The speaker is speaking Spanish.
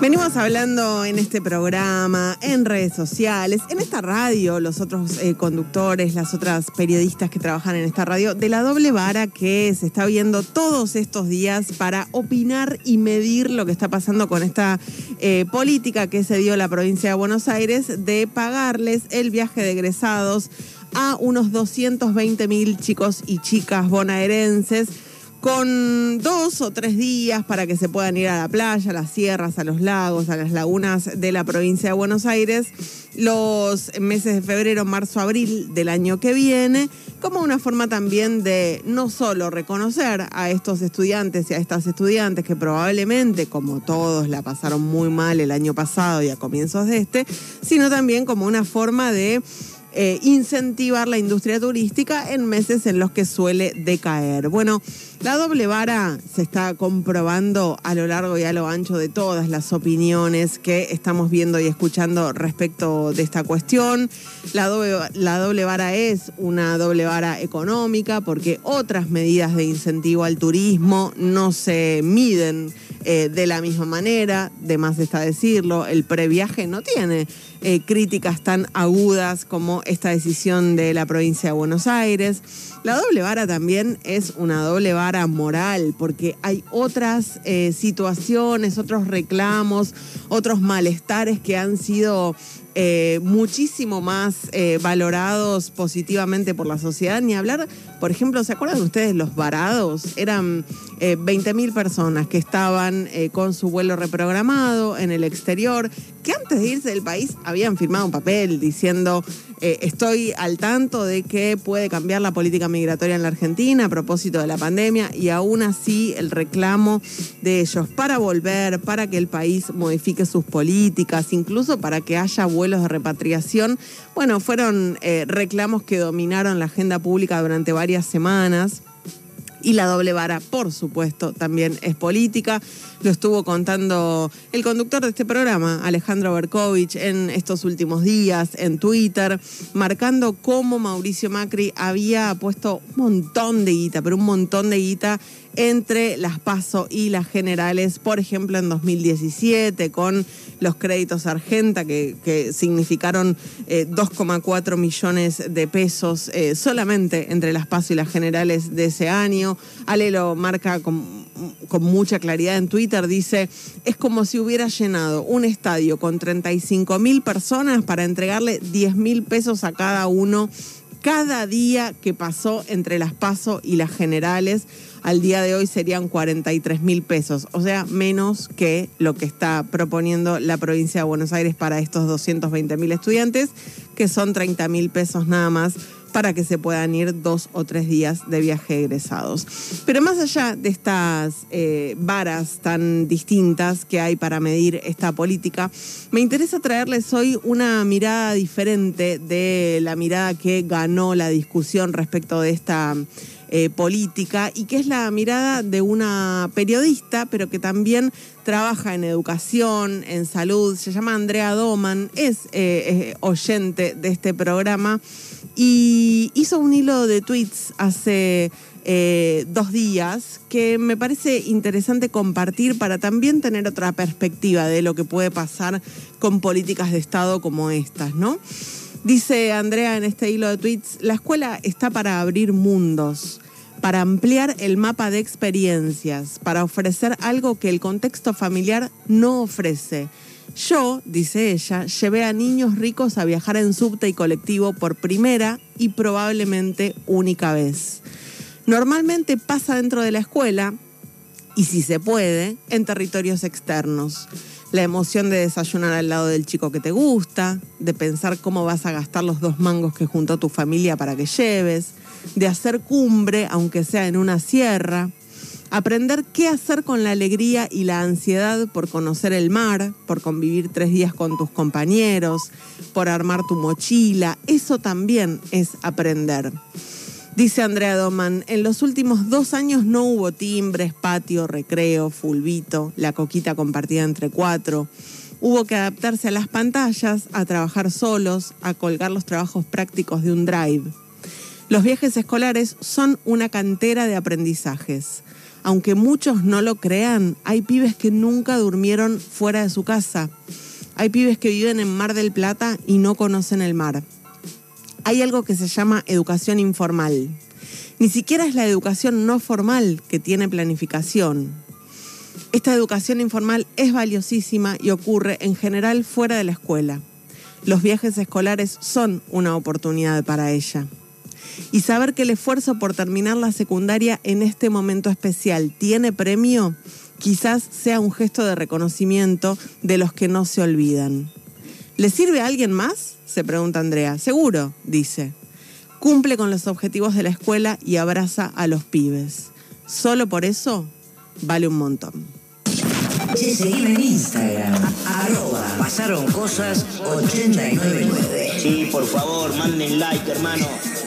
Venimos hablando en este programa, en redes sociales, en esta radio, los otros eh, conductores, las otras periodistas que trabajan en esta radio, de la doble vara que se está viendo todos estos días para opinar y medir lo que está pasando con esta eh, política que se dio la provincia de Buenos Aires de pagarles el viaje de egresados a unos 220 mil chicos y chicas bonaerenses con dos o tres días para que se puedan ir a la playa, a las sierras, a los lagos, a las lagunas de la provincia de Buenos Aires, los meses de febrero, marzo, abril del año que viene, como una forma también de no solo reconocer a estos estudiantes y a estas estudiantes que probablemente, como todos, la pasaron muy mal el año pasado y a comienzos de este, sino también como una forma de eh, incentivar la industria turística en meses en los que suele decaer. Bueno, la doble vara se está comprobando a lo largo y a lo ancho de todas las opiniones que estamos viendo y escuchando respecto de esta cuestión. La doble, la doble vara es una doble vara económica porque otras medidas de incentivo al turismo no se miden eh, de la misma manera, de más está decirlo, el previaje no tiene eh, críticas tan agudas como esta decisión de la provincia de Buenos Aires. La doble vara también es una doble vara moral, porque hay otras eh, situaciones, otros reclamos, otros malestares que han sido eh, muchísimo más eh, valorados positivamente por la sociedad. Ni hablar, por ejemplo, ¿se acuerdan ustedes los varados? Eran eh, 20.000 personas que estaban eh, con su vuelo reprogramado en el exterior, que antes de irse del país habían firmado un papel diciendo estoy al tanto de que puede cambiar la política migratoria en la Argentina a propósito de la pandemia y aún así el reclamo de ellos para volver, para que el país modifique sus políticas, incluso para que haya vuelos de repatriación, bueno, fueron eh, reclamos que dominaron la agenda pública durante varias semanas. Y la doble vara, por supuesto, también es política. Lo estuvo contando el conductor de este programa, Alejandro Berkovich, en estos últimos días en Twitter, marcando cómo Mauricio Macri había puesto un montón de guita, pero un montón de guita entre las PASO y las generales, por ejemplo en 2017, con los créditos Argenta, que, significaron eh, 2,4 millones de pesos eh, solamente entre las PASO y las generales de ese año. Ale lo marca con, con mucha claridad en Twitter, dice, es como si hubiera llenado un estadio con 35 mil personas para entregarle 10 mil pesos a cada uno cada día que pasó entre las PASO y las generales. Al día de hoy serían 43 mil pesos, o sea, menos que lo que está proponiendo la provincia de Buenos Aires para estos 220 mil estudiantes, que son 30 mil pesos nada más para que se puedan ir dos o tres días de viaje egresados. Pero más allá de estas eh, varas tan distintas que hay para medir esta política, me interesa traerles hoy una mirada diferente de la mirada que ganó la discusión respecto de esta eh, política y que es la mirada de una periodista, pero que también trabaja en educación, en salud. Se llama Andrea Doman, es eh, oyente de este programa y hizo un hilo de tweets hace eh, dos días que me parece interesante compartir para también tener otra perspectiva de lo que puede pasar con políticas de Estado como estas, ¿no? Dice Andrea en este hilo de tweets, la escuela está para abrir mundos, para ampliar el mapa de experiencias, para ofrecer algo que el contexto familiar no ofrece. Yo, dice ella, llevé a niños ricos a viajar en subte y colectivo por primera y probablemente única vez. Normalmente pasa dentro de la escuela y si se puede, en territorios externos la emoción de desayunar al lado del chico que te gusta, de pensar cómo vas a gastar los dos mangos que juntó tu familia para que lleves, de hacer cumbre, aunque sea en una sierra, aprender qué hacer con la alegría y la ansiedad por conocer el mar, por convivir tres días con tus compañeros, por armar tu mochila, eso también es aprender. Dice Andrea Doman, en los últimos dos años no hubo timbres, patio, recreo, fulbito, la coquita compartida entre cuatro. Hubo que adaptarse a las pantallas, a trabajar solos, a colgar los trabajos prácticos de un drive. Los viajes escolares son una cantera de aprendizajes. Aunque muchos no lo crean, hay pibes que nunca durmieron fuera de su casa. Hay pibes que viven en Mar del Plata y no conocen el mar. Hay algo que se llama educación informal. Ni siquiera es la educación no formal que tiene planificación. Esta educación informal es valiosísima y ocurre en general fuera de la escuela. Los viajes escolares son una oportunidad para ella y saber que el esfuerzo por terminar la secundaria en este momento especial tiene premio, quizás sea un gesto de reconocimiento de los que no se olvidan. ¿Le sirve a alguien más? se pregunta Andrea. Seguro, dice. Cumple con los objetivos de la escuela y abraza a los pibes. Solo por eso vale un montón. en Instagram, arroba, pasaron cosas 899. Sí, por favor, manden like, hermano.